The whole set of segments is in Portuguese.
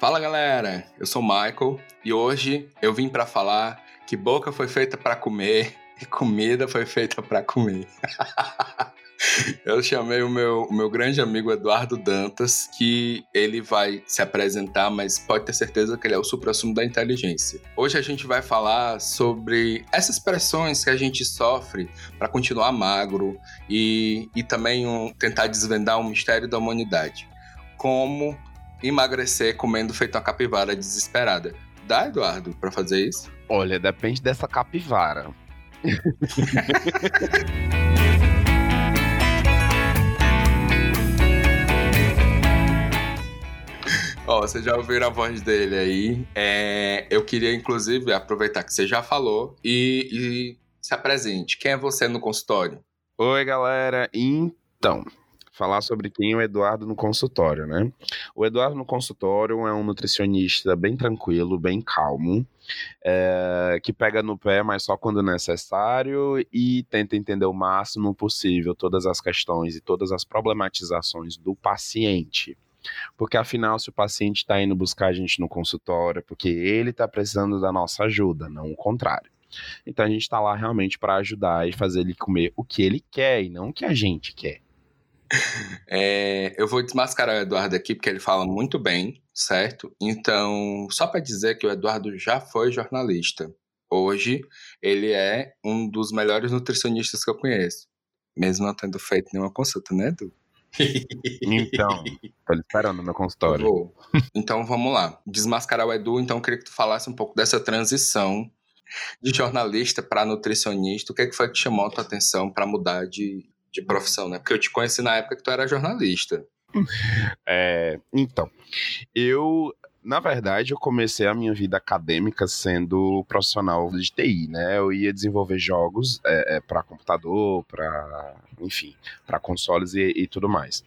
Fala galera, eu sou o Michael e hoje eu vim para falar que boca foi feita para comer e comida foi feita para comer. Eu chamei o meu, o meu grande amigo Eduardo Dantas, que ele vai se apresentar, mas pode ter certeza que ele é o supra-sumo da inteligência. Hoje a gente vai falar sobre essas pressões que a gente sofre para continuar magro e, e também um, tentar desvendar um mistério da humanidade. Como emagrecer comendo feito uma capivara desesperada. Dá, Eduardo, para fazer isso? Olha, depende dessa capivara. Ó, oh, vocês já ouviram a voz dele aí. É, eu queria, inclusive, aproveitar que você já falou e, e se apresente. Quem é você no consultório? Oi, galera. Então, falar sobre quem é o Eduardo no consultório, né? O Eduardo no consultório é um nutricionista bem tranquilo, bem calmo, é, que pega no pé, mas só quando necessário e tenta entender o máximo possível todas as questões e todas as problematizações do paciente. Porque afinal, se o paciente está indo buscar a gente no consultório, é porque ele está precisando da nossa ajuda, não o contrário. Então a gente está lá realmente para ajudar e fazer ele comer o que ele quer e não o que a gente quer. É, eu vou desmascarar o Eduardo aqui porque ele fala muito bem, certo? Então, só para dizer que o Eduardo já foi jornalista. Hoje, ele é um dos melhores nutricionistas que eu conheço. Mesmo não tendo feito nenhuma consulta, né, Edu? Então, tô esperando no consultório. Vou. Então vamos lá. Desmascarar o Edu, então eu queria que tu falasse um pouco dessa transição de jornalista para nutricionista. O que, é que foi que chamou a tua atenção para mudar de, de profissão, né? Porque eu te conheci na época que tu era jornalista. É, então, eu na verdade, eu comecei a minha vida acadêmica sendo profissional de TI, né? Eu ia desenvolver jogos é, é, para computador, para, enfim, para consoles e, e, tudo mais.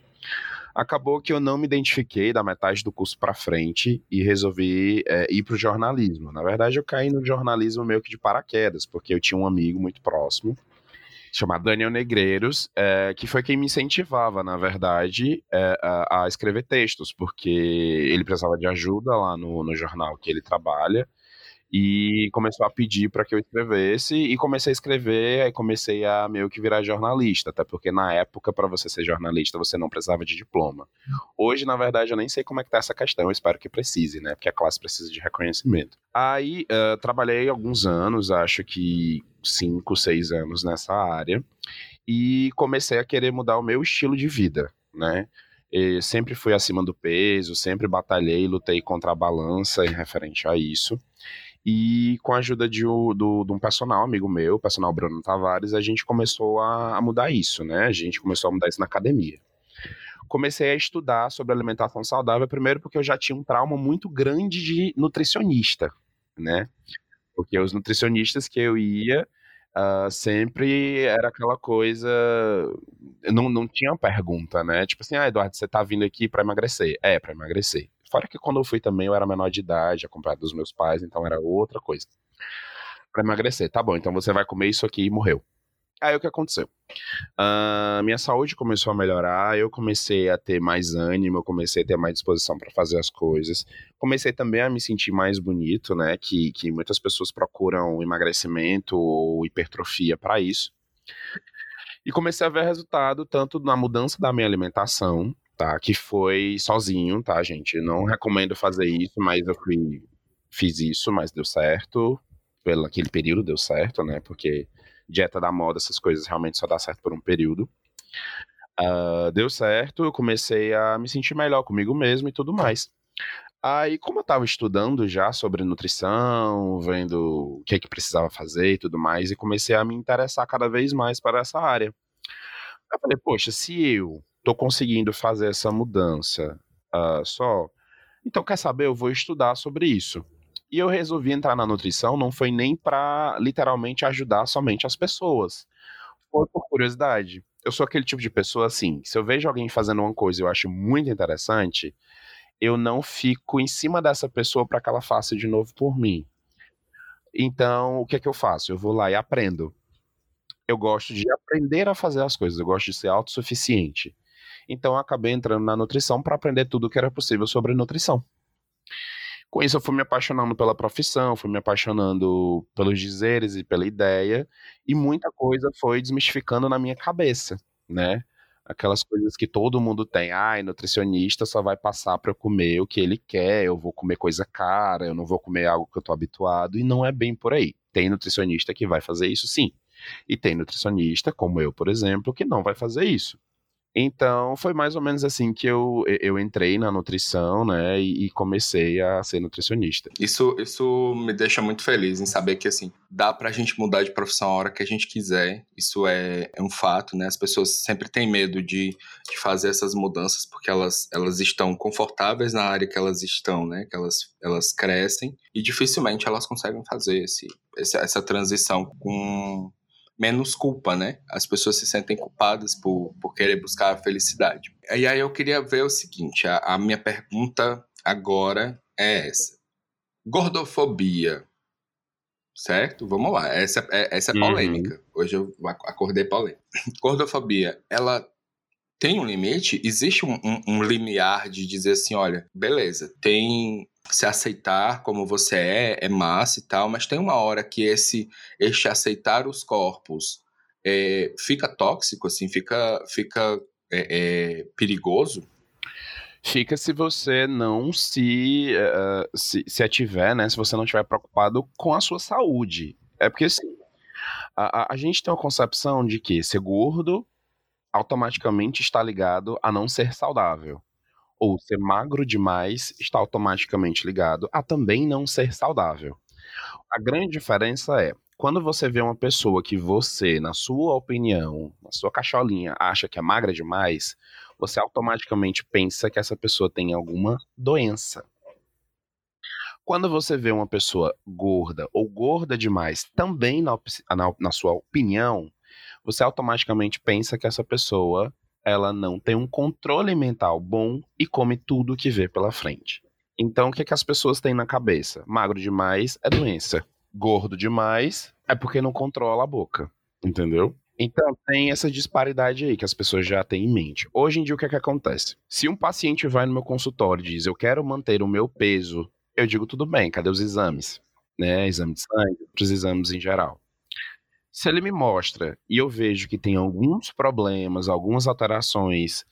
Acabou que eu não me identifiquei da metade do curso para frente e resolvi é, ir para o jornalismo. Na verdade, eu caí no jornalismo meio que de paraquedas, porque eu tinha um amigo muito próximo chamado Daniel Negreiros, é, que foi quem me incentivava, na verdade, é, a, a, escrever textos, porque ele precisava de ajuda lá no, no jornal que ele trabalha, e começou a pedir para que eu escrevesse e comecei a escrever, aí comecei a meio que virar jornalista, até porque na época para você ser jornalista você não precisava de diploma. Hoje, na verdade, eu nem sei como é que tá essa questão, eu espero que precise, né? Porque a classe precisa de reconhecimento. Aí, uh, trabalhei alguns anos, acho que cinco, seis anos nessa área e comecei a querer mudar o meu estilo de vida, né? E sempre fui acima do peso, sempre batalhei, lutei contra a balança em referente a isso. E com a ajuda de, do, de um personal amigo meu, personal Bruno Tavares, a gente começou a, a mudar isso, né? A gente começou a mudar isso na academia comecei a estudar sobre alimentação saudável, primeiro porque eu já tinha um trauma muito grande de nutricionista, né? Porque os nutricionistas que eu ia uh, sempre era aquela coisa. Não, não tinha pergunta, né? Tipo assim, ah, Eduardo, você tá vindo aqui para emagrecer? É, para emagrecer. Fora que quando eu fui também eu era menor de idade, acompanhado dos meus pais, então era outra coisa. Para emagrecer, tá bom, então você vai comer isso aqui e morreu. Aí o que aconteceu? Uh, minha saúde começou a melhorar, eu comecei a ter mais ânimo, eu comecei a ter mais disposição para fazer as coisas. Comecei também a me sentir mais bonito, né? Que, que muitas pessoas procuram emagrecimento ou hipertrofia para isso. E comecei a ver resultado tanto na mudança da minha alimentação, tá? Que foi sozinho, tá, gente? Não recomendo fazer isso, mas eu fui, fiz isso, mas deu certo. Pelo aquele período deu certo, né? Porque dieta da moda, essas coisas realmente só dá certo por um período. Uh, deu certo, eu comecei a me sentir melhor comigo mesmo e tudo mais. Aí, como eu estava estudando já sobre nutrição, vendo o que é que precisava fazer e tudo mais, e comecei a me interessar cada vez mais para essa área. Eu falei, poxa, se eu tô conseguindo fazer essa mudança uh, só, então quer saber, eu vou estudar sobre isso. E eu resolvi entrar na nutrição, não foi nem para literalmente ajudar somente as pessoas. Foi por curiosidade. Eu sou aquele tipo de pessoa assim, se eu vejo alguém fazendo uma coisa e eu acho muito interessante, eu não fico em cima dessa pessoa para que ela faça de novo por mim. Então, o que é que eu faço? Eu vou lá e aprendo. Eu gosto de aprender a fazer as coisas, eu gosto de ser autossuficiente. Então, acabei entrando na nutrição para aprender tudo o que era possível sobre nutrição. Com isso, eu fui me apaixonando pela profissão, fui me apaixonando pelos dizeres e pela ideia, e muita coisa foi desmistificando na minha cabeça, né? Aquelas coisas que todo mundo tem. Ai, nutricionista só vai passar para eu comer o que ele quer, eu vou comer coisa cara, eu não vou comer algo que eu tô habituado, e não é bem por aí. Tem nutricionista que vai fazer isso sim. E tem nutricionista, como eu, por exemplo, que não vai fazer isso. Então, foi mais ou menos assim que eu, eu entrei na nutrição, né, e, comecei a ser nutricionista. Isso, isso me deixa muito feliz em saber que, assim, dá pra gente mudar de profissão a hora que a gente quiser. Isso é, é um fato, né? As pessoas sempre têm medo de, de fazer essas mudanças porque elas, elas estão confortáveis na área que elas estão, né? Que elas, elas crescem e dificilmente elas conseguem fazer esse, essa, essa transição com menos culpa, né? As pessoas se sentem culpadas por, por querer buscar a felicidade. E aí eu queria ver o seguinte: a, a minha pergunta agora é essa. Gordofobia. Certo? Vamos lá. Essa, é, essa é uhum. polêmica. Uhum. Hoje eu acordei polêmica. Gordofobia, ela tem um limite? Existe um, um, um limiar de dizer assim: olha, beleza, tem se aceitar como você é, é massa e tal, mas tem uma hora que esse, este aceitar os corpos é, fica tóxico, assim, fica, fica é, é, perigoso? Fica se você não se, uh, se, se ativer, né? Se você não estiver preocupado com a sua saúde. É porque assim, a, a, gente tem uma concepção de que ser gordo automaticamente está ligado a não ser saudável ou ser magro demais está automaticamente ligado a também não ser saudável. A grande diferença é quando você vê uma pessoa que você, na sua opinião, na sua cacholinha, acha que é magra demais, você automaticamente pensa que essa pessoa tem alguma doença. Quando você vê uma pessoa gorda ou gorda demais, também na, na, na sua opinião, você automaticamente pensa que essa pessoa ela não tem um controle mental bom e come tudo que vê pela frente. Então, o que, é que as pessoas têm na cabeça? Magro demais é doença. Gordo demais é porque não controla a boca. Entendeu? Então, tem essa disparidade aí que as pessoas já têm em mente. Hoje em dia, o que é que acontece? Se um paciente vai no meu consultório e diz, eu quero manter o meu peso, eu digo, tudo bem, cadê os exames? Né? Exame de sangue, outros exames em geral. Se ele me mostra e eu vejo que tem alguns problemas, algumas alterações,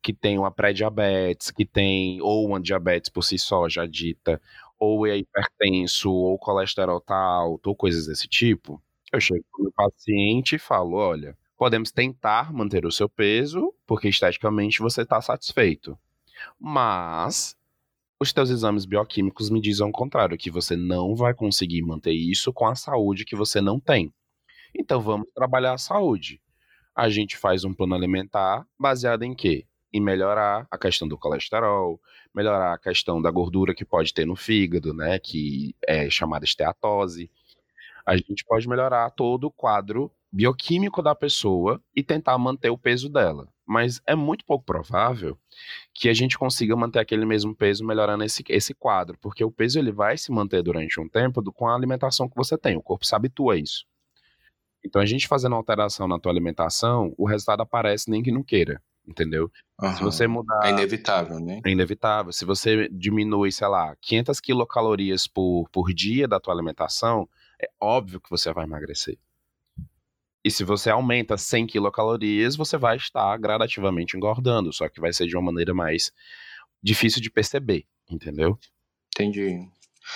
que tem uma pré-diabetes, que tem ou uma diabetes por si só já dita, ou é hipertenso, ou colesterol tá alto, ou coisas desse tipo, eu chego para o paciente e falo, olha, podemos tentar manter o seu peso, porque esteticamente você está satisfeito. Mas os teus exames bioquímicos me dizem ao contrário, que você não vai conseguir manter isso com a saúde que você não tem. Então vamos trabalhar a saúde. A gente faz um plano alimentar baseado em quê? Em melhorar a questão do colesterol, melhorar a questão da gordura que pode ter no fígado, né, que é chamada esteatose. A gente pode melhorar todo o quadro bioquímico da pessoa e tentar manter o peso dela. Mas é muito pouco provável que a gente consiga manter aquele mesmo peso melhorando esse, esse quadro, porque o peso ele vai se manter durante um tempo com a alimentação que você tem. O corpo se habitua a isso. Então, a gente fazendo alteração na tua alimentação, o resultado aparece nem que não queira, entendeu? Uhum. Se você mudar... É inevitável, né? É inevitável. Se você diminui, sei lá, 500 quilocalorias por, por dia da tua alimentação, é óbvio que você vai emagrecer. E se você aumenta 100 quilocalorias, você vai estar gradativamente engordando, só que vai ser de uma maneira mais difícil de perceber, entendeu? Entendi.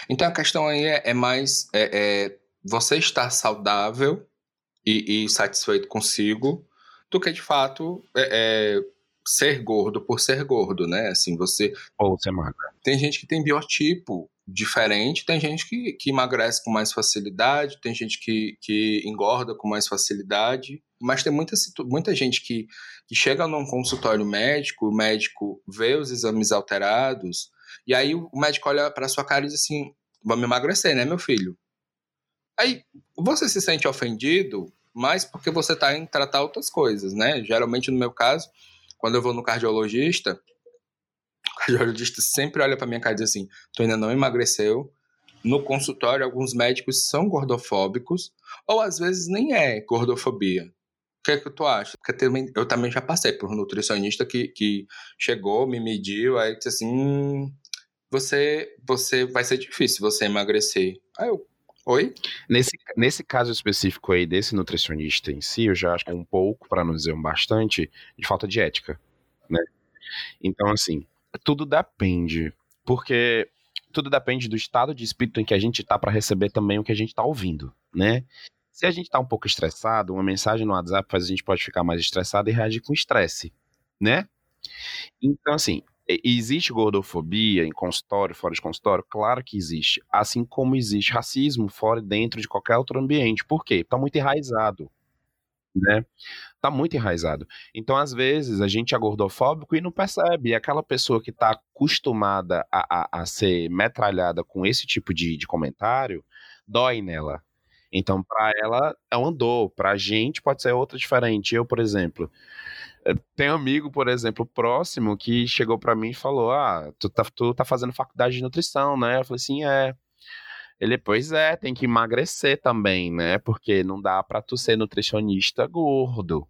Então a questão aí é, é mais é, é você estar saudável e, e satisfeito consigo do que de fato é, é, ser gordo por ser gordo, né? Assim, você. Ou ser magro. Tem gente que tem biotipo diferente, tem gente que, que emagrece com mais facilidade, tem gente que, que engorda com mais facilidade, mas tem muita, muita gente que, que chega num consultório médico, o médico vê os exames alterados, e aí o médico olha para sua cara e diz assim: vamos emagrecer, né, meu filho? Aí você se sente ofendido, mas porque você está em tratar outras coisas, né? Geralmente, no meu caso, quando eu vou no cardiologista, o cardiologista sempre olha para minha cara e diz assim: tu ainda não emagreceu. No consultório, alguns médicos são gordofóbicos, ou às vezes nem é gordofobia. O que é que tu acha? Porque eu também já passei por um nutricionista que, que chegou, me mediu, aí disse assim: hum, você, você vai ser difícil você emagrecer. Aí eu, oi? Nesse, nesse caso específico aí desse nutricionista em si, eu já acho que é um pouco, para não dizer um bastante, de falta de ética, né? Então, assim, tudo depende, porque tudo depende do estado de espírito em que a gente tá para receber também o que a gente tá ouvindo, né? Se a gente tá um pouco estressado, uma mensagem no WhatsApp faz a gente pode ficar mais estressado e reagir com estresse, né? Então, assim, existe gordofobia em consultório, fora de consultório? Claro que existe. Assim como existe racismo fora e dentro de qualquer outro ambiente. Por quê? Tá muito enraizado, né? Tá muito enraizado. Então, às vezes, a gente é gordofóbico e não percebe. E aquela pessoa que está acostumada a, a, a, ser metralhada com esse tipo de, de comentário, dói nela. Então, para ela é uma dor, para a gente pode ser outra diferente. Eu, por exemplo, eh, tem um amigo, por exemplo, próximo, que chegou para mim e falou: Ah, tu tá, tu tá fazendo faculdade de nutrição, né? Eu falei assim: é. Ele, pois é, tem que emagrecer também, né? Porque não dá pra tu ser nutricionista gordo.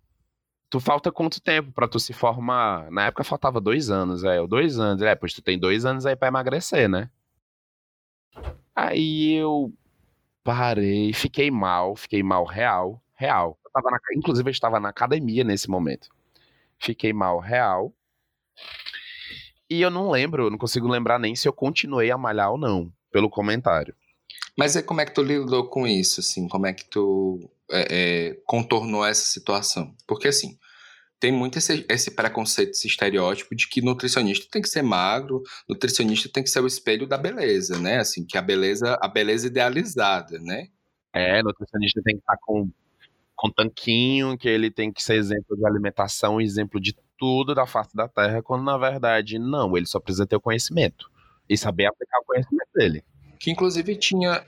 Tu falta quanto tempo para tu se formar? Na época faltava dois anos, é, dois anos. É, pois tu tem dois anos aí pra emagrecer, né? Aí eu parei, fiquei mal, fiquei mal real, real. Eu na, inclusive eu estava na academia nesse momento. Fiquei mal real. E eu não lembro, eu não consigo lembrar nem se eu continuei a malhar ou não, pelo comentário. Mas como é que tu lidou com isso, assim? Como é que tu é, é, contornou essa situação? Porque, assim, tem muito esse, esse, preconceito, esse estereótipo de que nutricionista tem que ser magro, nutricionista tem que ser o espelho da beleza, né? Assim, que a beleza, a beleza idealizada, né? É, nutricionista tem que estar com, com tanquinho, que ele tem que ser exemplo de alimentação, exemplo de tudo da face da terra, quando na verdade não, ele só precisa ter o conhecimento e saber aplicar o conhecimento dele. Que inclusive tinha.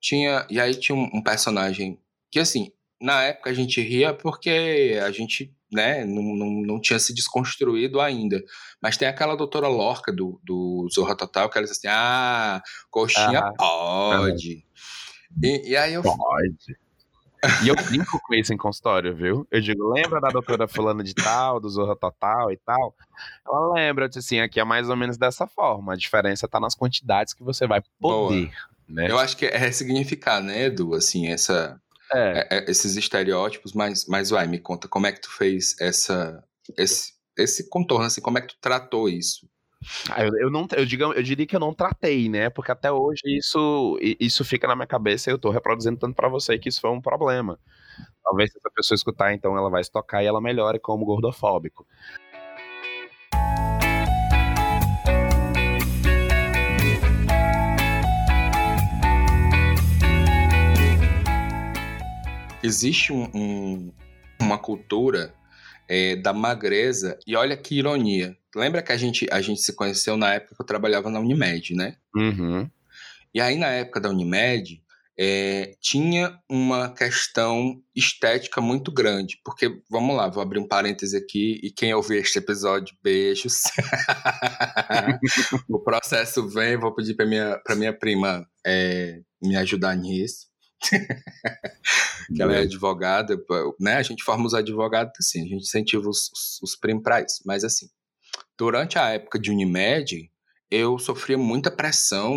tinha e aí tinha um, um personagem que, assim, na época a gente ria porque a gente né, não, não, não tinha se desconstruído ainda. Mas tem aquela doutora Lorca do, do Zorra Total que ela diz assim: ah, coxinha ah, pode. E, e, aí eu. Pode. E eu brinco com isso em consultório, viu? Eu digo, lembra da doutora fulana de tal, do Zorra Total e tal? Ela lembra, eu disse assim, aqui é mais ou menos dessa forma. A diferença tá nas quantidades que você vai poder, Boa. né? Eu acho que é ressignificar, né, Edu, assim, essa... É. É, é. esses estereótipos, mas, mas vai, me conta, como é que tu fez essa, esse, esse contorno, assim, como é que tu tratou isso? Ah, eu, eu, não, eu, digo, eu diria que eu não tratei, né? Porque até hoje isso, isso fica na minha cabeça e eu tô reproduzindo tanto para você que isso foi um problema. Talvez se essa pessoa escutar, então ela vai se tocar e ela melhore como gordofóbico. Existe um, um, uma cultura é, da magreza, e olha que ironia. Lembra que a gente, a gente se conheceu na época que eu trabalhava na Unimed, né? Uhum. E aí, na época da Unimed, é, tinha uma questão estética muito grande. Porque, vamos lá, vou abrir um parêntese aqui, e quem ouvir este episódio, beijos. o processo vem, vou pedir para minha, pra minha prima é, me ajudar nisso. que ela é advogada, né? A gente forma os advogados assim, a gente incentiva os, os, os primos para isso. Mas assim, durante a época de Unimed, eu sofria muita pressão,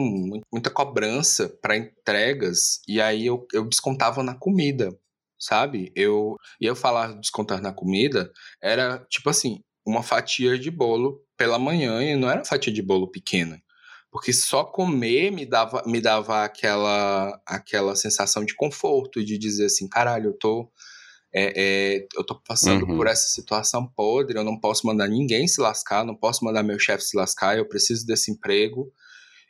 muita cobrança para entregas, e aí eu, eu descontava na comida, sabe? Eu ia falar descontar na comida, era tipo assim, uma fatia de bolo pela manhã, e não era fatia de bolo pequena porque só comer me dava, me dava aquela, aquela sensação de conforto, de dizer assim, caralho, eu tô, é, é, eu tô passando uhum. por essa situação podre, eu não posso mandar ninguém se lascar, não posso mandar meu chefe se lascar, eu preciso desse emprego.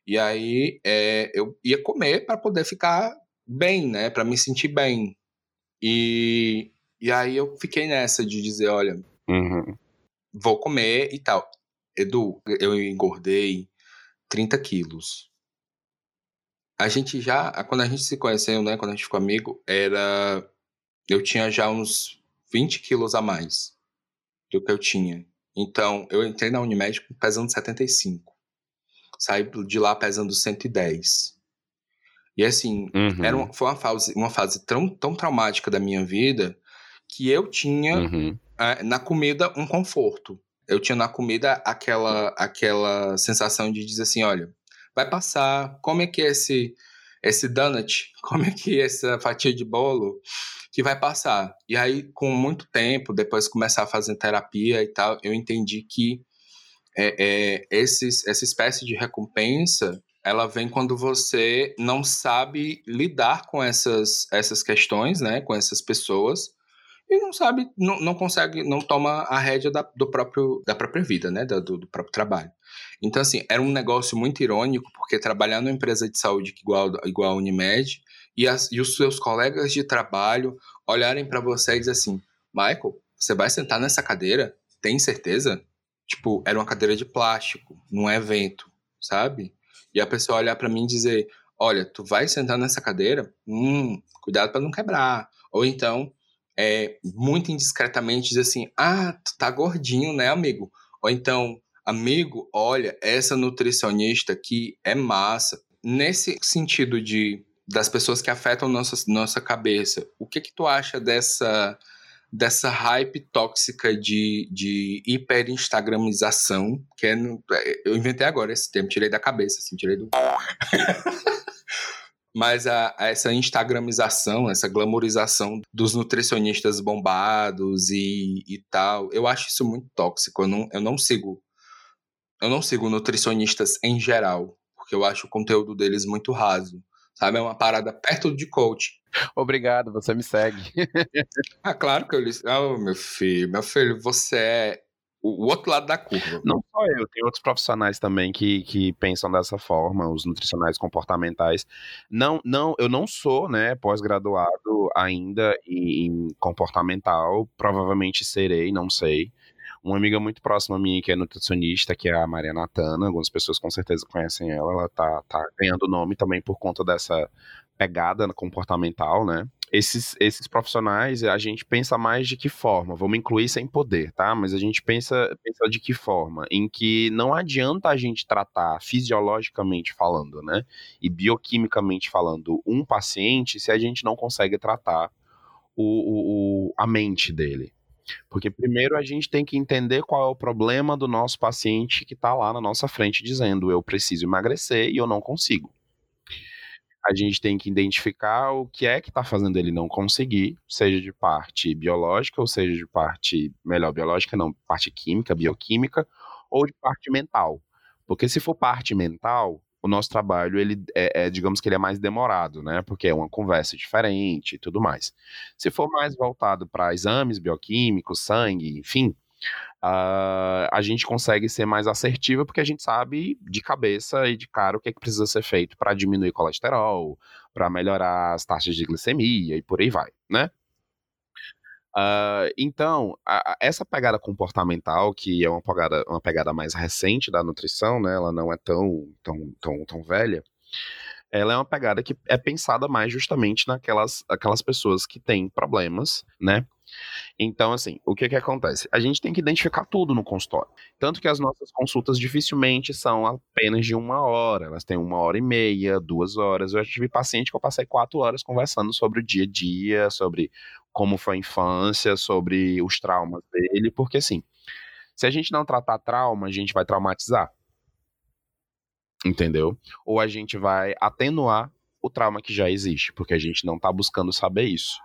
E aí é, eu ia comer para poder ficar bem, né, para me sentir bem. E, e aí eu fiquei nessa de dizer, olha, uhum. vou comer e tal. Edu, eu engordei 30 quilos. A gente já, quando a gente se conheceu, né, quando a gente ficou amigo, era. Eu tinha já uns 20 quilos a mais do que eu tinha. Então, eu entrei na Unimed pesando 75. Saí de lá pesando 110. E assim, uhum. era uma, foi uma fase, uma fase tão, tão traumática da minha vida que eu tinha uhum. é, na comida um conforto. Eu tinha na comida aquela, aquela sensação de dizer assim: olha, vai passar, como é que é esse, esse donut, como é que é essa fatia de bolo que vai passar. E aí, com muito tempo, depois de começar a fazer terapia e tal, eu entendi que é, é, esses, essa espécie de recompensa ela vem quando você não sabe lidar com essas, essas questões, né, com essas pessoas, e não sabe, não, não consegue, não toma a rédea da, do próprio, da própria vida, né, do, do próprio trabalho. Então, assim, era um negócio muito irônico, porque trabalhar numa empresa de saúde igual, igual a Unimed, e, as, e os seus colegas de trabalho olharem para você e dizer assim, Michael, você vai sentar nessa cadeira? Tem certeza? Tipo, era uma cadeira de plástico, num evento, sabe? E a pessoa olhar para mim e dizer: Olha, tu vai sentar nessa cadeira? Hum, cuidado para não quebrar. Ou então, é, muito indiscretamente dizer assim: Ah, tu tá gordinho, né, amigo? Ou então, amigo, olha, essa nutricionista aqui é massa. Nesse sentido de das pessoas que afetam nossa, nossa cabeça, o que que tu acha dessa dessa hype tóxica de, de hiper-instagramização, que é, é, eu inventei agora esse termo, tirei da cabeça, assim, tirei do... Mas a, a essa instagramização, essa glamorização dos nutricionistas bombados e, e tal, eu acho isso muito tóxico, eu não, eu não sigo eu não sigo nutricionistas em geral, porque eu acho o conteúdo deles muito raso. Sabe? É uma parada perto de coach. Obrigado, você me segue. ah, claro que eu li. Oh, meu filho, meu filho, você é o outro lado da curva. Não só eu, tem outros profissionais também que, que pensam dessa forma, os nutricionais comportamentais. Não, não, eu não sou, né, pós-graduado ainda em comportamental, provavelmente serei, não sei. Uma amiga muito próxima a mim, que é nutricionista, que é a Maria Natana, algumas pessoas com certeza conhecem ela, ela tá, tá ganhando nome também por conta dessa pegada comportamental, né? Esses, esses profissionais, a gente pensa mais de que forma? Vamos incluir sem poder, tá? Mas a gente pensa, pensa de que forma? Em que não adianta a gente tratar fisiologicamente falando, né? E bioquimicamente falando um paciente se a gente não consegue tratar o, o, o a mente dele. Porque primeiro a gente tem que entender qual é o problema do nosso paciente que está lá na nossa frente dizendo eu preciso emagrecer e eu não consigo. A gente tem que identificar o que é que está fazendo ele não conseguir, seja de parte biológica, ou seja de parte, melhor, biológica não, parte química, bioquímica, ou de parte mental. Porque se for parte mental, o nosso trabalho, ele é, é, digamos que ele é mais demorado, né? Porque é uma conversa diferente e tudo mais. Se for mais voltado para exames bioquímicos, sangue, enfim, uh, a gente consegue ser mais assertiva porque a gente sabe de cabeça e de cara o que, é que precisa ser feito para diminuir colesterol, para melhorar as taxas de glicemia e por aí vai, né? Uh, então, a, a, essa pegada comportamental, que é uma pegada, uma pegada mais recente da nutrição, né, ela não é tão, tão, tão, tão velha, ela é uma pegada que é pensada mais justamente naquelas aquelas pessoas que têm problemas, né? Então, assim, o que que acontece? A gente tem que identificar tudo no consultório. Tanto que as nossas consultas dificilmente são apenas de uma hora, elas têm uma hora e meia, duas horas. Eu já tive paciente que eu passei quatro horas conversando sobre o dia a dia, sobre como foi a infância, sobre os traumas dele, porque assim, se a gente não tratar trauma, a gente vai traumatizar. Entendeu? Ou a gente vai atenuar o trauma que já existe, porque a gente não está buscando saber isso.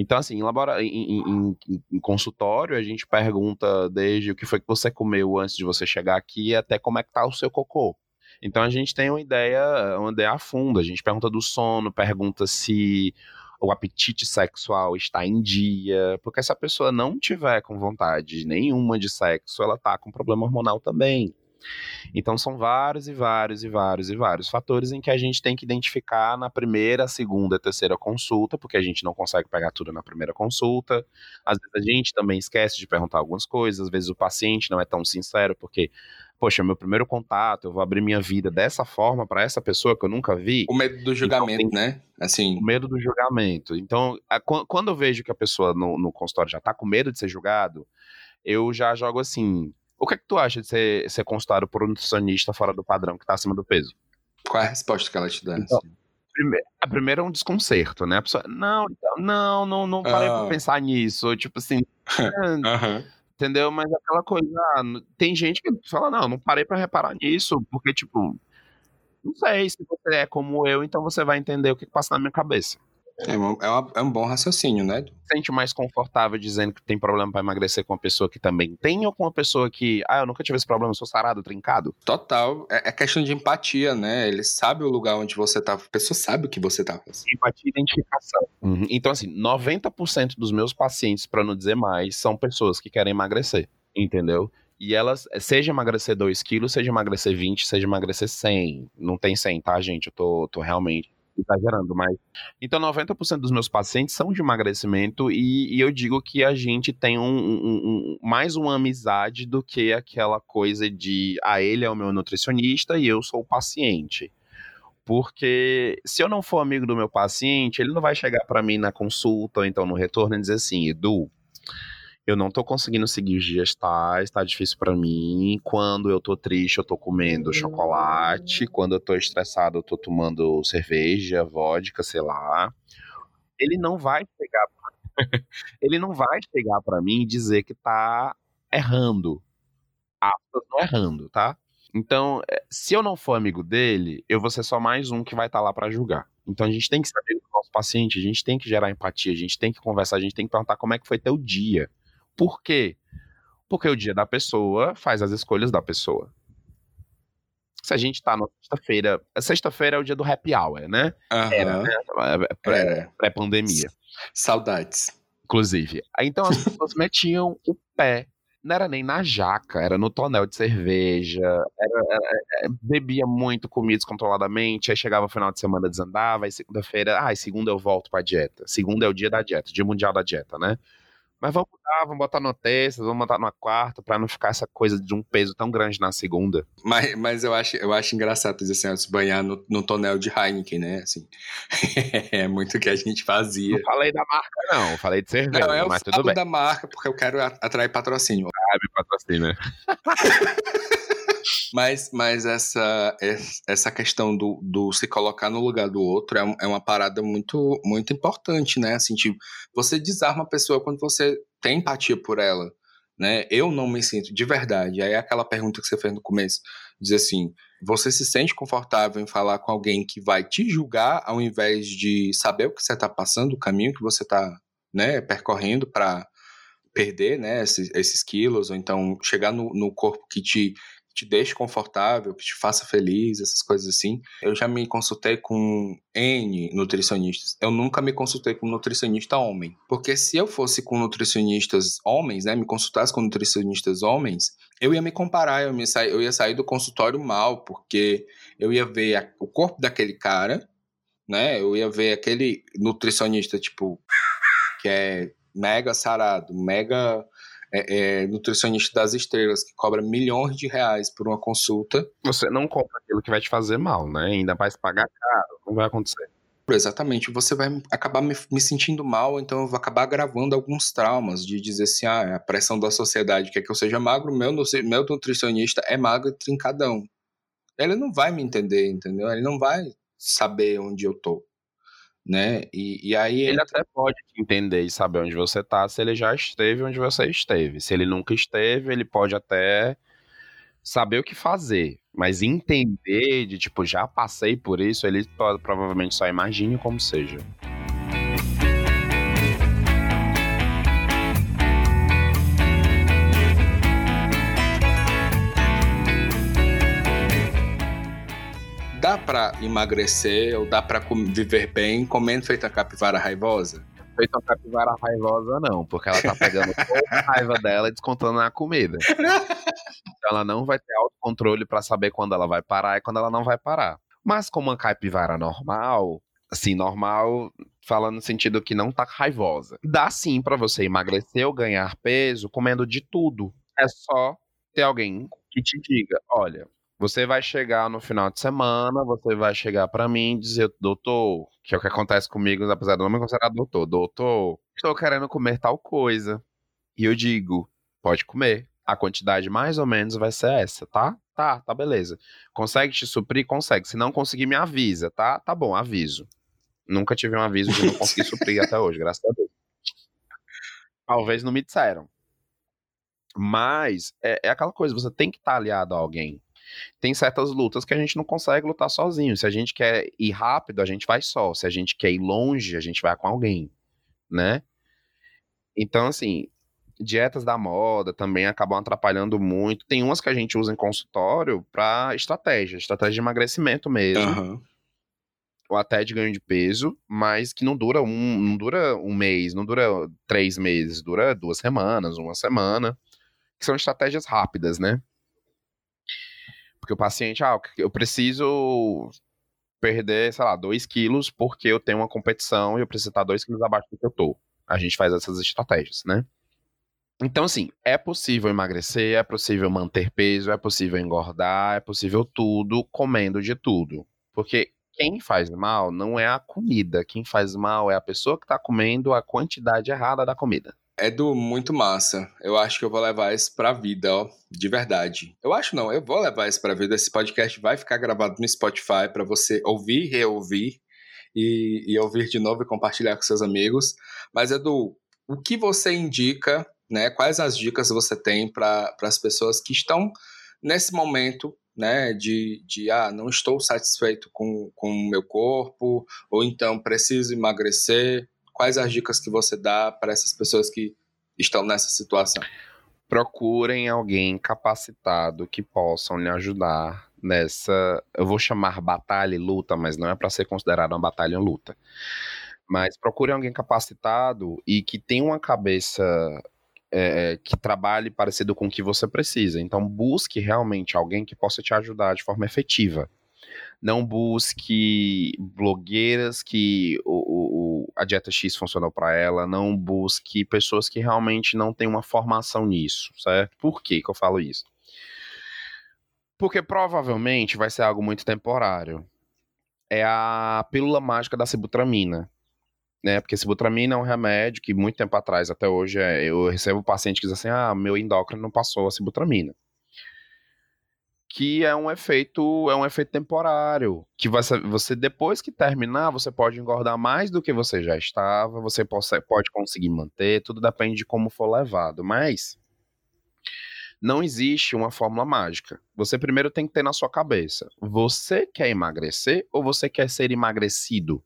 Então, assim, em, labora... Em, em, em, consultório, a gente pergunta desde o que foi que você comeu antes de você chegar aqui até como é que tá o seu cocô. Então a gente tem uma ideia, uma ideia a fundo. A gente pergunta do sono, pergunta se o apetite sexual está em dia, porque se a pessoa não tiver com vontade nenhuma de sexo, ela tá com problema hormonal também. Então são vários e vários e vários e vários fatores em que a gente tem que identificar na primeira, segunda, terceira consulta, porque a gente não consegue pegar tudo na primeira consulta. Às vezes a gente também esquece de perguntar algumas coisas, às vezes o paciente não é tão sincero, porque poxa, meu primeiro contato, eu vou abrir minha vida dessa forma para essa pessoa que eu nunca vi. O medo do julgamento, então, né? Assim. O medo do julgamento. Então, a, quando eu vejo que a pessoa no, no consultório já tá com medo de ser julgado, eu já jogo assim. O que é que tu acha de ser, ser consultado por um nutricionista fora do padrão que tá acima do peso? Qual é a resposta que ela te dá? Então, assim? primeiro, a primeira é um desconcerto, né? A pessoa, não, não, não, não parei ah. pra pensar nisso. Tipo assim. uhum Entendeu? Mas aquela coisa, ah, tem gente que fala, não, não parei para reparar nisso, porque, tipo, não sei, se você é como eu, então você vai entender o que passa na minha cabeça. É, uma, é, uma, é um bom raciocínio, né? Sente mais confortável dizendo que tem problema para emagrecer com uma pessoa que também tem ou com uma pessoa que, ah, eu nunca tive esse problema, eu sou sarado, trincado? Total. É, é questão de empatia, né? Ele sabe o lugar onde você tá, a pessoa sabe o que você tá fazendo. Empatia e identificação. Uhum. Então, assim, 90% dos meus pacientes, para não dizer mais, são pessoas que querem emagrecer, entendeu? E elas, seja emagrecer 2 quilos, seja emagrecer 20, seja emagrecer 100. Não tem 100, tá, gente? Eu tô, tô realmente exagerando, mas. Então, 90% dos meus pacientes são de emagrecimento e, e eu digo que a gente tem um, um, um, mais uma amizade do que aquela coisa de, ah, ele é o meu nutricionista e eu sou o paciente. Porque se eu não for amigo do meu paciente, ele não vai chegar para mim na consulta ou então no retorno e dizer assim, Edu, eu não tô conseguindo seguir os dias tais, tá difícil para mim. Quando eu tô triste, eu tô comendo chocolate. Quando eu tô estressado, eu tô tomando cerveja, vodka, sei lá. Ele não vai chegar ele não vai chegar para mim e dizer que tá errando. Aspas, não errando, tá? Então, eh, se eu não for amigo dele, eu vou ser só mais um que vai estar tá lá para julgar. Então a gente tem que saber do nosso paciente, a gente tem que gerar empatia, a gente tem que conversar, a gente tem que perguntar como é que foi teu dia. Por quê? Porque o dia da pessoa faz as escolhas da pessoa. Se a gente tá na sexta-feira. Sexta-feira é o dia do happy hour, né? Uhum. Era, né? Pré-pandemia. Pré Saudades. Inclusive. Então as pessoas metiam o pé. Não era nem na jaca, era no tonel de cerveja, era, era, bebia muito, comida descontroladamente, aí chegava o final de semana, desandava, aí segunda-feira, ah, segunda eu volto pra dieta. Segunda é o dia da dieta, dia mundial da dieta, né? Mas vamos mudar, vamos botar no terça, vamos botar na quarta, para não ficar essa coisa de um peso tão grande na segunda. Mas, mas eu, acho, eu acho engraçado dizer assim, se banhar no, no tonel de Heineken, né? Assim, é muito o que a gente fazia. Não falei da marca, não, falei de cerveja, não, eu mas tudo bem. da marca porque eu quero atrair patrocínio. Ah, me patrocina. Mas, mas essa, essa questão do, do se colocar no lugar do outro é, é uma parada muito, muito importante, né? Assim, tipo, você desarma a pessoa quando você tem empatia por ela, né? Eu não me sinto de verdade. Aí é aquela pergunta que você fez no começo, diz assim, você se sente confortável em falar com alguém que vai te julgar ao invés de saber o que você está passando, o caminho que você está né, percorrendo para perder né, esses, esses, quilos, ou então chegar no, no corpo que te te deixe confortável, que te faça feliz, essas coisas assim. Eu já me consultei com N nutricionistas. Eu nunca me consultei com um nutricionista homem. Porque se eu fosse com nutricionistas homens, né, me consultasse com nutricionistas homens, eu ia me comparar, eu, me sa eu ia sair do consultório mal, porque eu ia ver a, o corpo daquele cara, né? Eu ia ver aquele nutricionista, tipo, que é mega sarado, mega é, é, nutricionista das estrelas que cobra milhões de reais por uma consulta. Você não compra aquilo que vai te fazer mal, né? Ainda vai pagar caro, não vai acontecer. Exatamente, você vai acabar me, me, sentindo mal, então eu vou acabar gravando alguns traumas de dizer assim: ah, a pressão da sociedade quer que eu seja magro, meu, meu nutricionista é magro e trincadão. Ele não vai me entender, entendeu? Ele não vai saber onde eu tô né? E, e aí ele até pode entender e saber onde você tá se ele já esteve onde você esteve. Se ele nunca esteve, ele pode até saber o que fazer, mas entender de tipo já passei por isso, ele provavelmente só imagine como seja. Dá para emagrecer ou dá para viver bem comendo feita capivara raivosa? Feita uma capivara raivosa, não, porque ela tá pegando toda a raiva dela e descontando na comida. Então ela não vai ter autocontrole para saber quando ela vai parar e quando ela não vai parar. Mas como uma capivara normal, assim, normal, falando no sentido que não tá raivosa. Dá sim para você emagrecer ou ganhar peso comendo de tudo. É só ter alguém que te diga, olha, você vai chegar no final de semana, você vai chegar para mim e dizer, doutor, que é o que acontece comigo, apesar do não me considerar doutor, doutor, estou querendo comer tal coisa. E eu digo, pode comer. A quantidade mais ou menos vai ser essa, tá? Tá, tá, beleza. Consegue te suprir? Consegue. Se não conseguir, me avisa, tá? Tá bom, aviso. Nunca tive um aviso de não conseguir suprir até hoje, graças a Deus. Talvez não me disseram. Mas é, é aquela coisa, você tem que estar tá aliado a alguém. Tem certas lutas que a gente não consegue lutar sozinho. Se a gente quer ir rápido, a gente vai só. Se a gente quer ir longe, a gente vai com alguém, né? Então, assim, dietas da moda também acabam atrapalhando muito. Tem umas que a gente usa em consultório para estratégia, estratégia de emagrecimento mesmo. Uhum. Ou até de ganho de peso, mas que não dura um, não dura um mês, não dura três meses, dura duas semanas, uma semana. Que são estratégias rápidas, né? Porque o paciente, ah, eu preciso perder, sei lá, 2 quilos porque eu tenho uma competição e eu preciso estar 2 quilos abaixo do que eu tô. A gente faz essas estratégias, né? Então, assim, é possível emagrecer, é possível manter peso, é possível engordar, é possível tudo comendo de tudo. Porque quem faz mal não é a comida, quem faz mal é a pessoa que está comendo a quantidade errada da comida. É do muito massa. Eu acho que eu vou levar isso pra vida, ó. De verdade. Eu acho não, eu vou levar isso pra vida. Esse podcast vai ficar gravado no Spotify para você ouvir, reouvir e, e ouvir de novo e compartilhar com seus amigos. Mas é do o que você indica, né? Quais as dicas você tem para as pessoas que estão nesse momento né, de, de ah, não estou satisfeito com, com o meu corpo, ou então preciso emagrecer, quais as dicas que você dá para essas pessoas que estão nessa situação? Procurem alguém capacitado que possam lhe ajudar nessa, eu vou chamar batalha e luta, mas não é para ser considerada uma batalha e luta. Mas procure alguém capacitado e que tenha uma cabeça é, que trabalhe parecido com o que você precisa. Então, busque realmente alguém que possa te ajudar de forma efetiva. Não busque blogueiras que o, o a dieta X funcionou para ela. Não busque pessoas que realmente não têm uma formação nisso, certo? Por que, que eu falo isso? Porque provavelmente vai ser algo muito temporário. É a pílula mágica da sibutramina. Né, porque sibutramina é um remédio que muito tempo atrás, até hoje, é, eu recebo paciente que diz assim: ah, meu endócrino não passou a sibutramina que é um efeito é um efeito temporário, que você, você depois que terminar, você pode engordar mais do que você já estava, você pode, pode conseguir manter, tudo depende de como for levado, mas não existe uma fórmula mágica. Você primeiro tem que ter na sua cabeça, você quer emagrecer ou você quer ser emagrecido?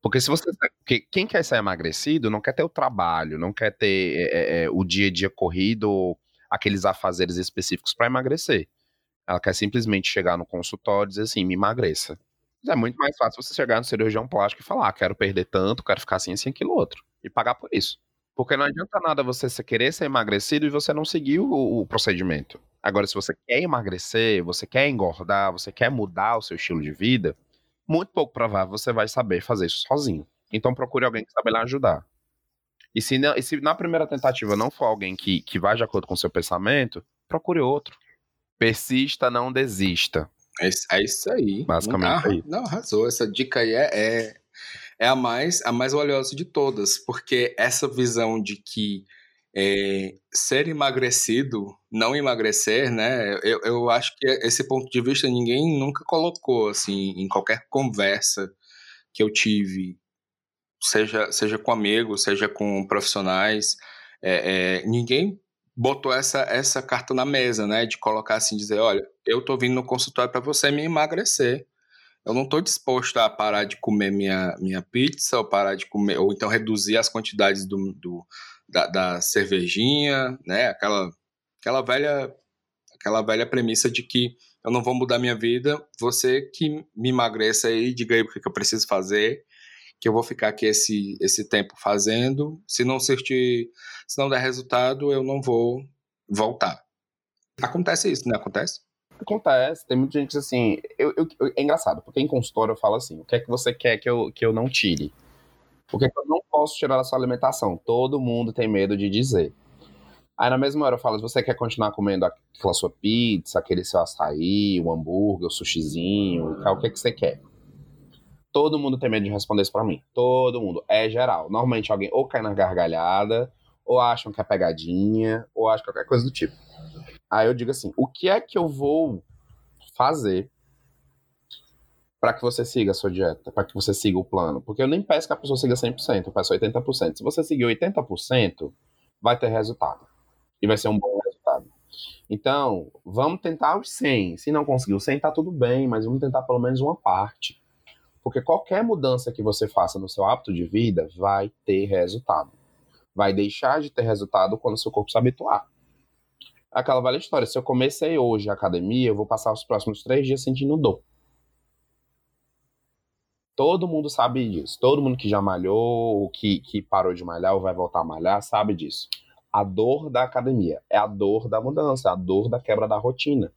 Porque se você. Porque quem quer ser emagrecido não quer ter o trabalho, não quer ter é, é, é o dia a dia corrido aqueles afazeres específicos para emagrecer. Ela quer simplesmente chegar no consultório e dizer assim, me emagreça. É muito mais fácil você chegar no cirurgião plástico e falar, ah, quero perder tanto, quero ficar assim, assim, aquilo outro. E pagar por isso. Porque não adianta nada você querer ser emagrecido e você não seguir o, o, procedimento. Agora, se você quer emagrecer, você quer engordar, você quer mudar o seu estilo de vida, muito pouco provável você vai saber fazer isso sozinho. Então procure alguém que sabe lhe ajudar. E se, e se na primeira tentativa não for alguém que, que vai de acordo com o seu pensamento, procure outro. Persista, não desista. É, é isso aí. Basicamente ah, é Não, arrasou. Essa dica aí é, é, é, a, mais, a mais valiosa de todas, porque essa visão de que é, ser emagrecido, não emagrecer, né? Eu, eu acho que esse ponto de vista ninguém nunca colocou, assim, em qualquer conversa que eu tive, seja, seja com amigos, seja com profissionais, é, é, ninguém botou essa, essa carta na mesa, né? De colocar assim, dizer, olha, eu tô vindo no consultório para você me emagrecer. Eu não estou disposto a parar de comer minha, minha pizza, ou parar de comer, ou então reduzir as quantidades do, do da, da, cervejinha, né? Aquela, aquela velha aquela velha premissa de que eu não vou mudar minha vida, você que me emagreça aí, diga aí o que eu preciso fazer, que eu vou ficar aqui esse, esse tempo fazendo. Se não surtir, se não der resultado, eu não vou voltar. Acontece isso, né? Acontece? Acontece, tem muita gente assim. Eu, eu, é engraçado, porque em consultório eu falo assim: o que é que você quer que eu, que eu não tire? O que é que eu não posso tirar da sua alimentação? Todo mundo tem medo de dizer. Aí na mesma hora eu falo: se você quer continuar comendo aquela sua pizza, aquele seu açaí, o hambúrguer, o sushizinho, o que é que você quer? Todo mundo tem medo de responder isso pra mim. Todo mundo. É geral. Normalmente alguém ou cai na gargalhada, ou acham que é pegadinha, ou acham qualquer coisa do tipo. Aí eu digo assim: o que é que eu vou fazer para que você siga a sua dieta, para que você siga o plano? Porque eu nem peço que a pessoa siga 100%, eu peço 80%. Se você seguir 80%, vai ter resultado. E vai ser um bom resultado Então, vamos tentar os 100. Se não conseguir o 100, tá tudo bem, mas vamos tentar pelo menos uma parte. Porque qualquer mudança que você faça no seu hábito de vida vai ter resultado. Vai deixar de ter resultado quando seu corpo se habituar. Aquela velha história: se eu comecei hoje a academia, eu vou passar os próximos três dias sentindo dor. Todo mundo sabe disso. Todo mundo que já malhou, ou que, que parou de malhar ou vai voltar a malhar, sabe disso. A dor da academia é a dor da mudança, é a dor da quebra da rotina.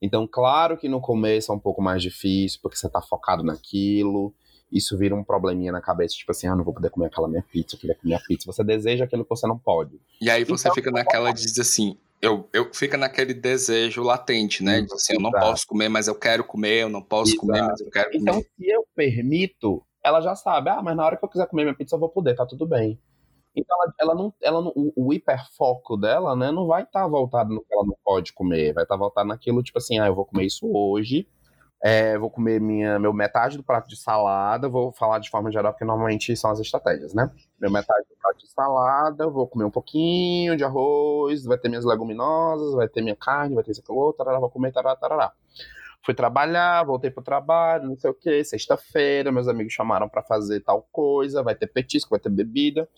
Então, claro que no começo é um pouco mais difícil, porque você está focado naquilo, isso vira um probleminha na cabeça, tipo assim, ah, não vou poder comer aquela minha pizza, eu queria comer a pizza. Você deseja aquilo que você não pode. E aí você então, fica naquela de dizer assim, eu, eu fica naquele desejo latente, né? De assim, eu não posso comer, mas eu quero comer, eu não posso Exato. comer, mas eu quero então, comer. Então, se eu permito, ela já sabe, ah, mas na hora que eu quiser comer minha pizza, eu vou poder, tá tudo bem. Então ela, ela não, ela não, o, o hiperfoco dela, né, não vai estar tá voltado no que ela não pode comer, vai estar tá voltado naquilo tipo assim, ah, eu vou comer isso hoje, é, vou comer minha, meu metade do prato de salada, vou falar de forma geral, porque normalmente são as estratégias, né? Meu metade do prato de salada, vou comer um pouquinho de arroz, vai ter minhas leguminosas, vai ter minha carne, vai ter isso aqui outro, tarará, vou comer, tarará, tarará. Fui trabalhar, voltei pro trabalho, não sei o que, sexta-feira, meus amigos chamaram para fazer tal coisa, vai ter petisco, vai ter bebida.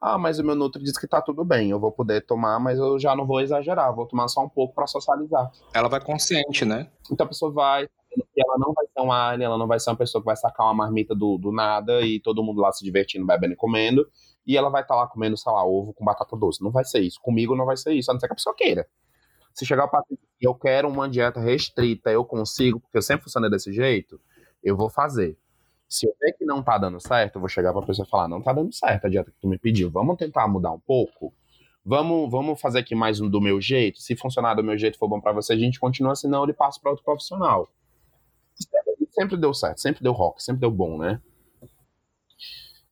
Ah, mas o meu Nutri diz que tá tudo bem, eu vou poder tomar, mas eu já não vou exagerar, vou tomar só um pouco para socializar. Ela vai consciente, né? Então a pessoa vai, ela não vai ser um alien, ela não vai ser uma pessoa que vai sacar uma marmita do, do nada e todo mundo lá se divertindo, bebendo e comendo, e ela vai estar tá lá comendo, sei lá, ovo com batata doce. Não vai ser isso. Comigo não vai ser isso, a não ser que a pessoa queira. Se chegar para eu quero uma dieta restrita, eu consigo, porque eu sempre funcionei desse jeito, eu vou fazer. Se eu ver que não tá dando certo, eu vou chegar pra pessoa e falar: não tá dando certo a dieta que tu me pediu. Vamos tentar mudar um pouco? Vamos, vamos fazer aqui mais um do meu jeito? Se funcionar do meu jeito for bom para você, a gente continua, senão ele passa para outro profissional. Sempre deu certo, sempre deu rock, sempre deu bom, né?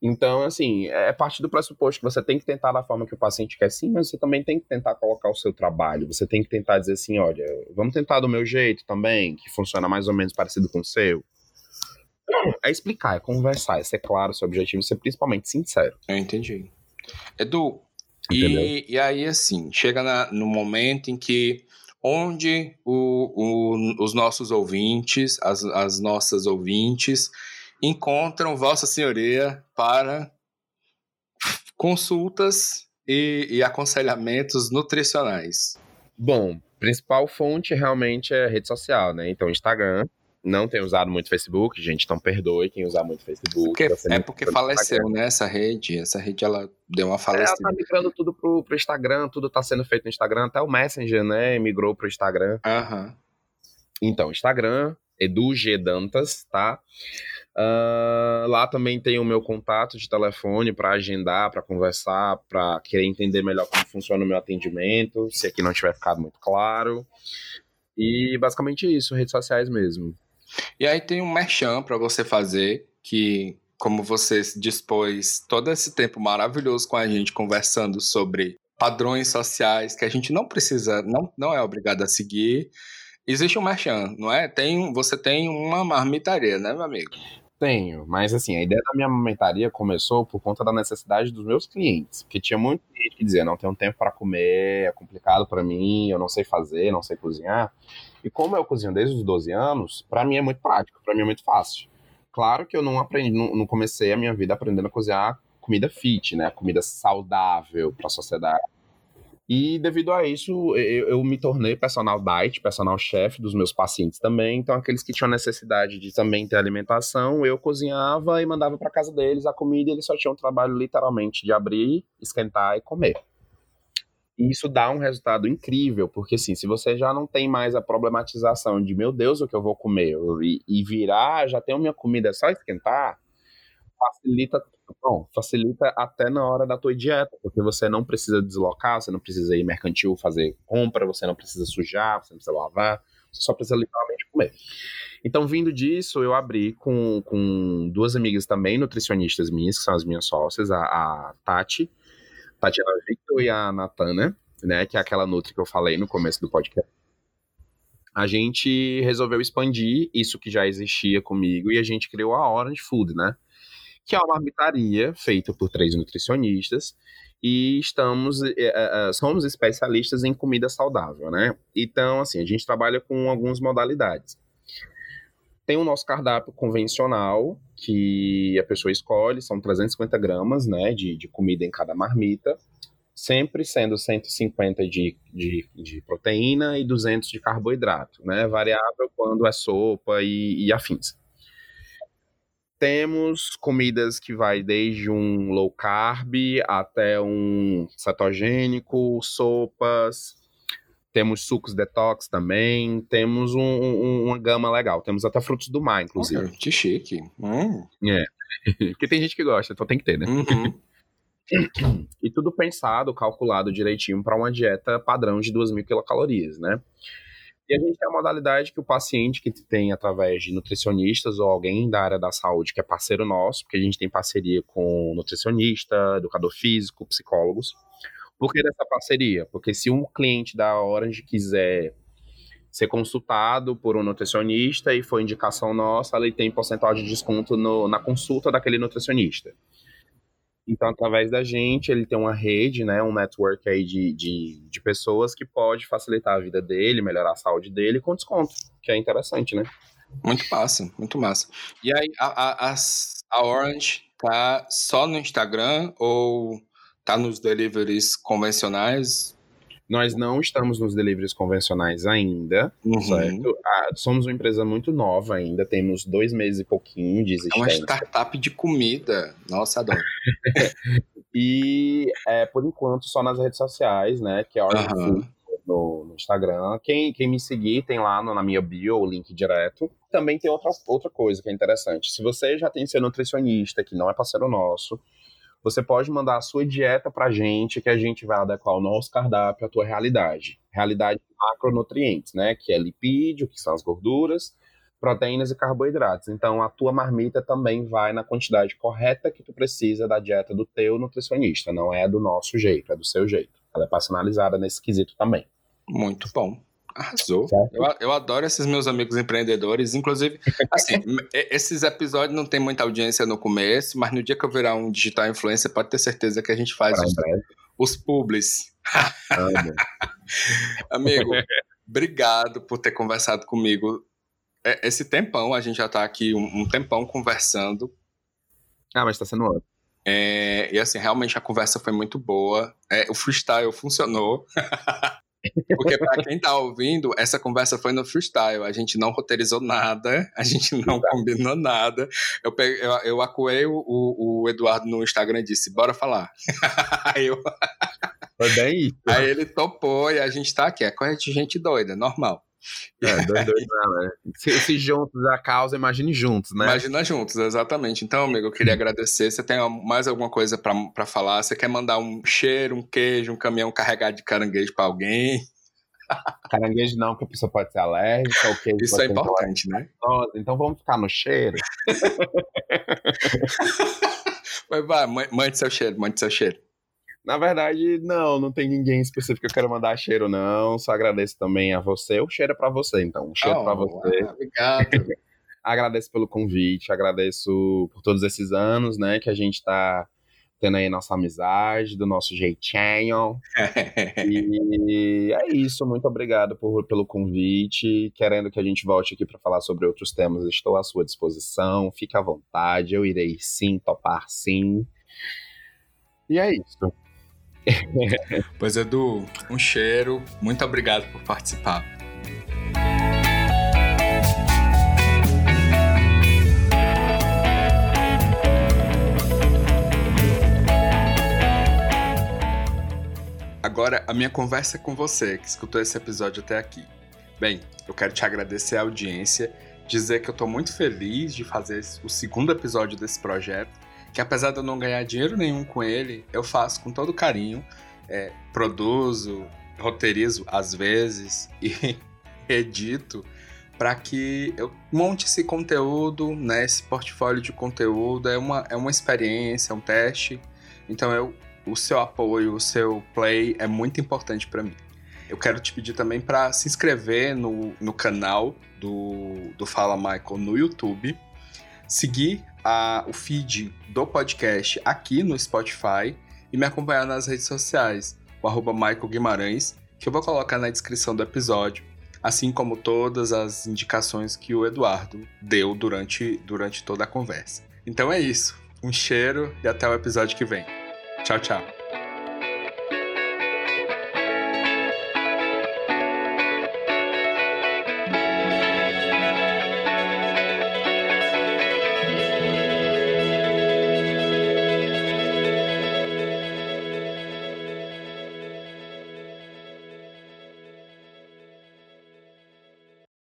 Então, assim, é parte do pressuposto que você tem que tentar da forma que o paciente quer sim, mas você também tem que tentar colocar o seu trabalho. Você tem que tentar dizer assim, olha, vamos tentar do meu jeito também, que funciona mais ou menos parecido com o seu. É explicar, é conversar, é ser claro o seu objetivo, ser principalmente sincero. Eu entendi. Edu, e, e, aí assim, chega na, no momento em que onde o, o, os nossos ouvintes, as, as nossas ouvintes, encontram Vossa Senhoria para consultas e, e aconselhamentos nutricionais. Bom, principal fonte realmente é rede social, né? Então, Instagram, não tenho usado muito Facebook, gente, então perdoe quem usar muito Facebook. Porque, é porque faleceu, né, essa rede, essa rede ela deu uma falecida. Ela tá migrando tudo pro, pro Instagram, tudo tá sendo feito no Instagram, até o Messenger, né, migrou pro Instagram. Aham. Então, Instagram, Edu G Dantas, tá? Uh, lá também tem o meu contato de telefone para agendar, para conversar, para querer entender melhor como funciona o meu atendimento, se aqui não tiver ficado muito claro. E basicamente isso, redes sociais mesmo. E aí tem um merchan para você fazer, que como você dispôs todo esse tempo maravilhoso com a gente conversando sobre padrões sociais que a gente não precisa, não, não é obrigado a seguir. Existe um merchan, não é? Tem, você tem uma marmitaria, né, meu amigo? Tenho, mas assim, a ideia da minha marmitaria começou por conta da necessidade dos meus clientes, porque tinha muito cliente que dizia, não tenho tempo para comer, é complicado para mim, eu não sei fazer, não sei cozinhar. E como eu cozinho desde os 12 anos, para mim é muito prático, para mim é muito fácil. Claro que eu não aprendi, não, não, comecei a minha vida aprendendo a cozinhar comida fit, né? Comida saudável para a sociedade. E devido a isso, eu, eu, me tornei personal diet, personal chef dos meus pacientes também. Então, aqueles que tinham necessidade de também ter alimentação, eu cozinhava e mandava para casa deles a comida. Eles só tinham o trabalho literalmente de abrir, esquentar e comer. E isso dá um resultado incrível, porque assim, se você já não tem mais a problematização de meu Deus, o que eu vou comer, e, e virar, já tenho minha comida, é só esquentar, facilita, bom, facilita até na hora da tua dieta, porque você não precisa deslocar, você não precisa ir mercantil fazer compra, você não precisa sujar, você não precisa lavar, você só precisa literalmente comer. Então, vindo disso, eu abri com, com duas amigas também, nutricionistas minhas, que são as minhas sócias, a, a Tati, Tatiana Victor e a Natana, né, que é aquela Nutri que eu falei no começo do podcast. A gente resolveu expandir isso que já existia comigo e a gente criou a Orange Food, né? Que é uma marmitaria feita por três nutricionistas e estamos é, somos especialistas em comida saudável, né? Então, assim, a gente trabalha com algumas modalidades. Tem o nosso cardápio convencional, que a pessoa escolhe, são 350 gramas, né, de, de comida em cada marmita, sempre sendo 150 de, de, de proteína e 200 de carboidrato, né, variável quando é sopa e, e afins. Temos comidas que vai desde um low carb até um cetogênico, sopas, temos sucos detox também, temos um, um, uma gama legal, temos até frutos do mar, inclusive. que chique. Hum. É, porque tem gente que gosta, então tem que ter, né? Uhum. e tudo pensado, calculado direitinho para uma dieta padrão de 2.000 quilocalorias, né? E a gente tem a modalidade que o paciente que tem através de nutricionistas ou alguém da área da saúde que é parceiro nosso, porque a gente tem parceria com nutricionista, educador físico, psicólogos. Por que dessa parceria? Porque se um cliente da Orange quiser ser consultado por um nutricionista e for indicação nossa, ele tem porcentual de desconto no, na consulta daquele nutricionista. Então, através da gente, ele tem uma rede, né, um network aí de, de, de, pessoas que pode facilitar a vida dele, melhorar a saúde dele com desconto, que é interessante, né? Muito massa, muito massa. E aí, a, a, a Orange tá só no Instagram ou tá nos deliveries convencionais? Nós não estamos nos deliveries convencionais ainda, uhum. certo? Ah, somos uma empresa muito nova ainda, temos dois meses e pouquinho de existência. É uma startup de comida. Nossa, adoro. e, é, por enquanto, só nas redes sociais, né? Que é Order uhum. no, no, Instagram. Quem, quem me seguir tem lá no, na minha bio o link direto. Também tem outra, outra coisa que é interessante. Se você já tem seu nutricionista, que não é parceiro nosso, você pode mandar a sua dieta para a gente, que a gente vai adequar o nosso cardápio à tua realidade. Realidade de macronutrientes, né? Que é lipídio, que são as gorduras, proteínas e carboidratos. Então, a tua marmita também vai na quantidade correta que tu precisa da dieta do teu nutricionista. Não é do nosso jeito, é do seu jeito. Ela é personalizada nesse quesito também. Muito bom. Arrasou. Eu, eu, adoro esses meus amigos empreendedores. Inclusive, assim, esses episódios não tem muita audiência no começo, mas no dia que eu virar um digital influencer, pode ter certeza que a gente faz os, os publis. Amigo, obrigado por ter conversado comigo. É, esse tempão, a gente já tá aqui um, tempão conversando. Ah, mas tá sendo ótimo. É, e assim, realmente a conversa foi muito boa. É, o freestyle funcionou. Porque para quem tá ouvindo, essa conversa foi no freestyle. A gente não roteirizou nada, a gente não combinou nada. Eu, peguei, eu, eu acuei o, o, Eduardo no Instagram e disse: bora falar. Aí eu. Foi bem isso. Aí ele topou e a gente tá aqui. É coisa de gente doida, normal. É, dois, dois né? Se, se juntos a causa, imagine juntos, né? Imagina juntos, exatamente. Então, amigo, eu queria agradecer. Você tem mais alguma coisa para falar? Você quer mandar um cheiro, um queijo, um caminhão carregado de caranguejo para alguém? Caranguejo não, que a pessoa pode ser alérgica. O queijo Isso é importante, né? Então vamos ficar no cheiro. vai, vai, mande seu cheiro, mande seu cheiro. Na verdade, não, não tem ninguém específico que eu quero mandar cheiro, não. Só agradeço também a você. O cheiro é pra você, então. Um cheiro oh, pra você. Ah, obrigado. agradeço pelo convite, agradeço por todos esses anos, né, que a gente tá tendo aí nossa amizade, do nosso jeitinho. e é isso, muito obrigado por, pelo convite. Querendo que a gente volte aqui para falar sobre outros temas, estou à sua disposição. Fique à vontade, eu irei sim topar sim. E é isso. Pois Edu, um cheiro. Muito obrigado por participar. Agora, a minha conversa é com você que escutou esse episódio até aqui. Bem, eu quero te agradecer a audiência, dizer que eu estou muito feliz de fazer o segundo episódio desse projeto que apesar de eu não ganhar dinheiro nenhum com ele, eu faço com todo carinho, é, produzo, roteirizo às vezes e edito para que eu monte esse conteúdo, né, esse portfólio de conteúdo, é uma, é uma experiência, é um teste, então eu, o seu apoio, o seu play é muito importante para mim. Eu quero te pedir também para se inscrever no, no canal do, do Fala Michael no YouTube, seguir a, o feed do podcast aqui no Spotify e me acompanhar nas redes sociais, o arroba Michael Guimarães, que eu vou colocar na descrição do episódio, assim como todas as indicações que o Eduardo deu durante, durante toda a conversa. Então é isso. Um cheiro e até o episódio que vem. Tchau, tchau.